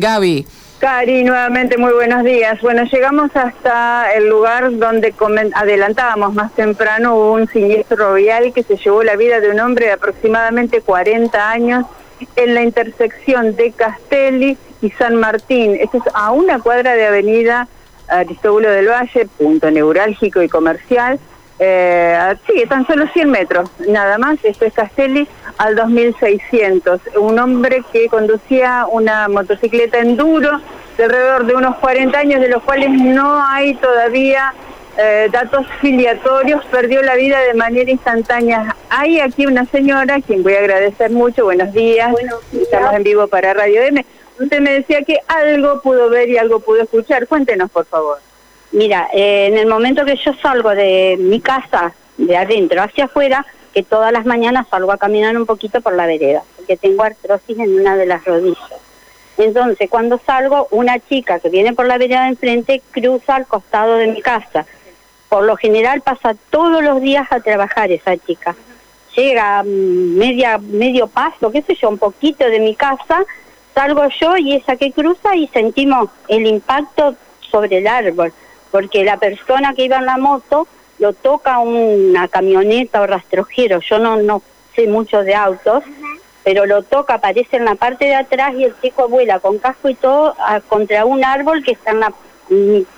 Gaby. Cari, nuevamente muy buenos días. Bueno, llegamos hasta el lugar donde adelantábamos más temprano un siniestro vial que se llevó la vida de un hombre de aproximadamente 40 años en la intersección de Castelli y San Martín. Esto es a una cuadra de avenida Aristóbulo del Valle, punto neurálgico y comercial. Eh, sí, tan solo 100 metros, nada más. Esto es Castelli al 2600. Un hombre que conducía una motocicleta enduro de alrededor de unos 40 años, de los cuales no hay todavía eh, datos filiatorios, perdió la vida de manera instantánea. Hay aquí una señora, quien voy a agradecer mucho, buenos días, estamos en vivo para Radio M. Usted me decía que algo pudo ver y algo pudo escuchar, cuéntenos por favor. Mira, eh, en el momento que yo salgo de mi casa, de adentro hacia afuera, que todas las mañanas salgo a caminar un poquito por la vereda, porque tengo artrosis en una de las rodillas. Entonces, cuando salgo, una chica que viene por la vereda de enfrente cruza al costado de mi casa por lo general pasa todos los días a trabajar esa chica. Llega mm, media, medio paso, qué sé yo, un poquito de mi casa, salgo yo y esa que cruza y sentimos el impacto sobre el árbol, porque la persona que iba en la moto lo toca una camioneta o rastrojero, yo no, no sé mucho de autos, pero lo toca, aparece en la parte de atrás y el chico vuela con casco y todo contra un árbol que está en la,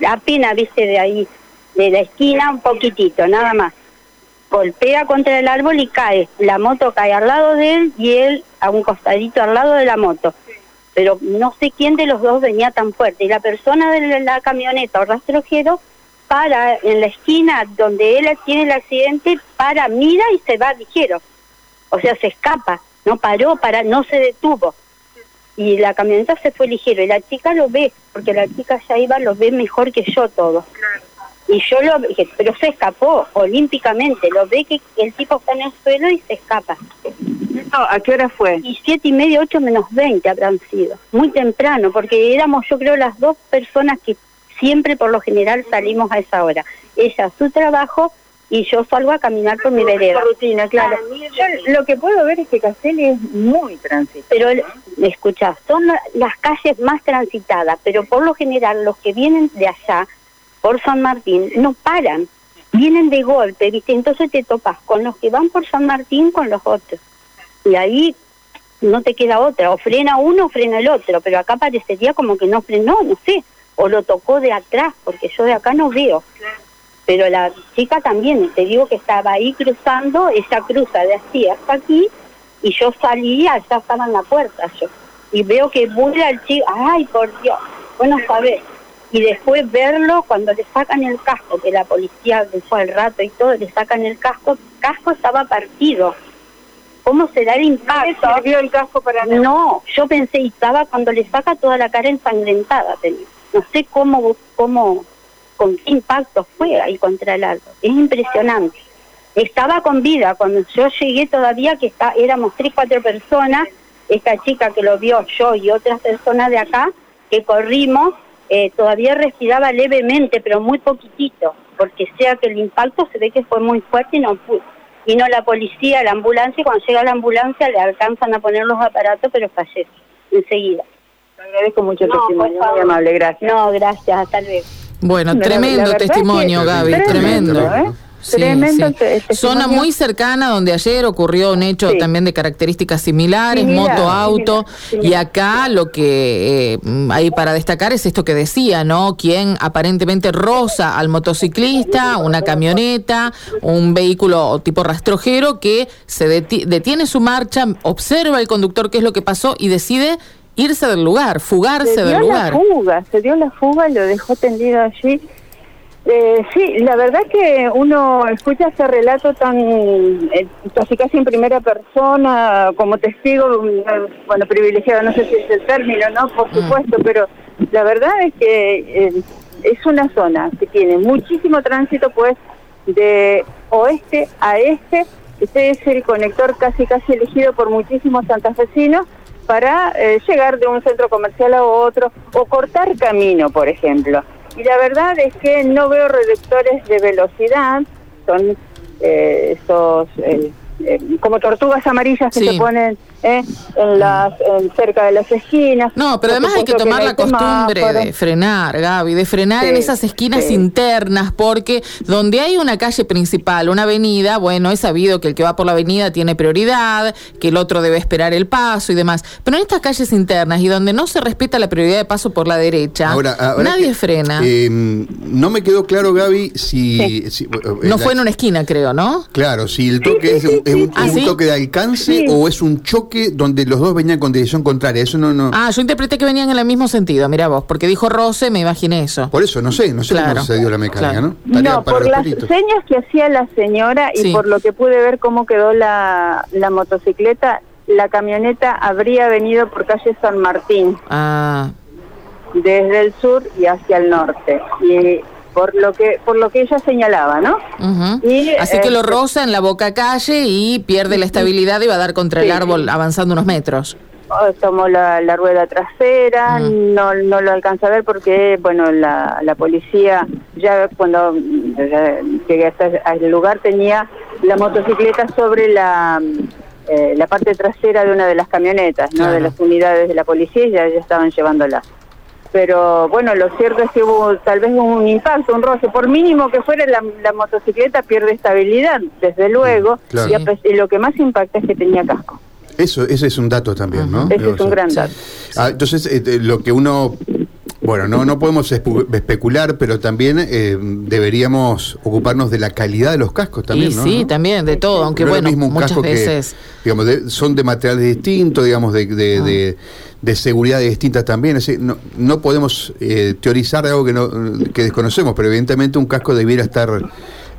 apenas, viste, de ahí de la esquina un poquitito, nada más. Golpea contra el árbol y cae. La moto cae al lado de él y él a un costadito al lado de la moto. Pero no sé quién de los dos venía tan fuerte. Y la persona de la camioneta o rastrojero para en la esquina donde él tiene el accidente, para, mira y se va ligero. O sea, se escapa, no paró, para, no se detuvo. Y la camioneta se fue ligero. Y la chica lo ve, porque la chica ya iba, lo ve mejor que yo todo. Y yo lo pero se escapó olímpicamente, lo ve que el tipo está en el suelo y se escapa. ¿A qué hora fue? Y siete y media, ocho menos veinte habrán sido. Muy temprano, porque éramos yo creo las dos personas que siempre por lo general salimos a esa hora. Ella a su trabajo y yo salgo a caminar por mi vereda. rutina, claro. Yo lo que puedo ver es que Castelli es muy transitada. Pero, escucha, son las calles más transitadas, pero por lo general los que vienen de allá por San Martín no paran, vienen de golpe, ¿viste? Entonces te topas con los que van por San Martín con los otros. Y ahí no te queda otra, o frena uno o frena el otro, pero acá parecería como que no frenó, no sé, o lo tocó de atrás, porque yo de acá no veo. Pero la chica también, te digo que estaba ahí cruzando, esa cruza de así hasta aquí, y yo salía, ya estaba en la puerta yo. Y veo que vuela el chico, ay, por Dios, bueno, sabes y después verlo cuando le sacan el casco, que la policía fue al rato y todo, le sacan el casco, el casco estaba partido. ¿Cómo será el impacto? ¿No vio el casco para nada? No, yo pensé, y estaba cuando le saca toda la cara ensangrentada, tenía. No sé cómo, cómo, con qué impacto fue ahí contra el árbol. Es impresionante. Estaba con vida, cuando yo llegué todavía, que está, éramos tres, cuatro personas, esta chica que lo vio, yo y otras personas de acá, que corrimos, eh, todavía respiraba levemente, pero muy poquitito, porque sea que el impacto se ve que fue muy fuerte y no Vino la policía, la ambulancia, y cuando llega la ambulancia le alcanzan a poner los aparatos, pero fallece enseguida. Te agradezco mucho el testimonio, muy amable, gracias. No, gracias, hasta luego. Bueno, tremendo testimonio, Gaby, tremendo. ¿eh? Tremendo. Zona muy cercana donde ayer ocurrió un hecho también de características similares, moto, auto, y acá lo que eh, hay para destacar es esto que decía, ¿no? Quien aparentemente roza al motociclista, una camioneta, un vehículo tipo rastrojero que se detiene su marcha, observa el conductor qué es lo que pasó y decide irse del lugar, fugarse del lugar. Se dio la fuga, se dio la fuga, lo dejó tendido allí eh, sí, la verdad que uno escucha ese relato tan, eh, casi casi en primera persona, como testigo, bueno, privilegiado, no sé si es el término, ¿no? Por mm. supuesto, pero la verdad es que eh, es una zona que tiene muchísimo tránsito, pues, de oeste a este, este es el conector casi casi elegido por muchísimos santafesinos para eh, llegar de un centro comercial a otro o cortar camino, por ejemplo. Y la verdad es que no veo reductores de velocidad, son eh, estos eh, eh, como tortugas amarillas que se ponen ¿eh? en las cerca de las esquinas. No, pero además hay que tomar la costumbre de frenar, Gaby, de frenar en esas esquinas internas, porque donde hay una calle principal, una avenida, bueno, es sabido que el que va por la avenida tiene prioridad, que el otro debe esperar el paso y demás. Pero en estas calles internas y donde no se respeta la prioridad de paso por la derecha, nadie frena. Em, no me quedó claro, Gaby, si... Eh, no fue en una esquina, creo, ¿no? Claro, si el toque es, un, ¿Ah, toque de alcance o es un choque donde los dos venían con dirección contraria. Eso no, no. Ah, yo interpreté que venían en el mismo sentido, mira vos, porque dijo Rose, me imaginé eso. Por eso, no sé, no sé cómo se dio la mecánica, ¿no? no, por las señas que hacía la señora y por lo que pude ver cómo quedó la, la motocicleta, la camioneta habría venido por calle San Martín. Ah. Desde el sur y hacia el norte. Y por lo que por lo que ella señalaba, ¿no? y, Así que lo este, roza en la boca calle y pierde la estabilidad y va a dar contra el árbol avanzando unos metros. Tomó la, rueda trasera, no, no lo alcanza a ver porque, bueno, la, la policía ya cuando llegué hasta el lugar tenía la motocicleta sobre la, eh, la parte trasera de una de las camionetas, ¿no? De las unidades de la policía y ya, ya estaban llevándola pero bueno, lo cierto es que hubo tal vez un impacto, un roce, por mínimo que fuera la, motocicleta pierde estabilidad, desde luego, y, lo que más impacta es que tenía casco. Eso, ese es un dato también, ¿no? Ese es un gran dato. Ah, entonces, eh, lo que uno bueno, no, no podemos especular, pero también eh, deberíamos ocuparnos de la calidad de los cascos también, ¿no? Sí, también, de todo, aunque bueno, muchas veces... digamos, son de materiales distintos, digamos, de, de, de, seguridad distintas también. no, no podemos eh, teorizar algo que, no, que desconocemos, pero evidentemente un casco debiera estar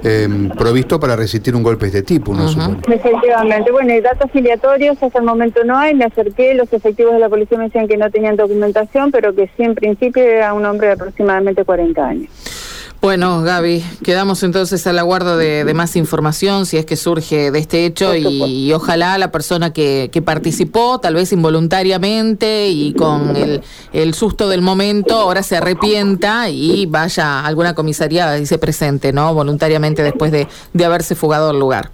eh, provisto para resistir un golpe de este tipo, ¿no? Efectivamente. Bueno, y datos filiatorios hasta el momento no hay. Me acerqué, los efectivos de la policía me decían que no tenían documentación, pero que sí, en principio era un hombre de aproximadamente 40 años. Bueno, Gaby, quedamos entonces a la guarda de, más información si es que surge de este hecho y, ojalá la persona que, participó, tal vez involuntariamente y con el, susto del momento, ahora se arrepienta y vaya a alguna comisaría y se presente, ¿no? Voluntariamente después de, de haberse fugado al lugar.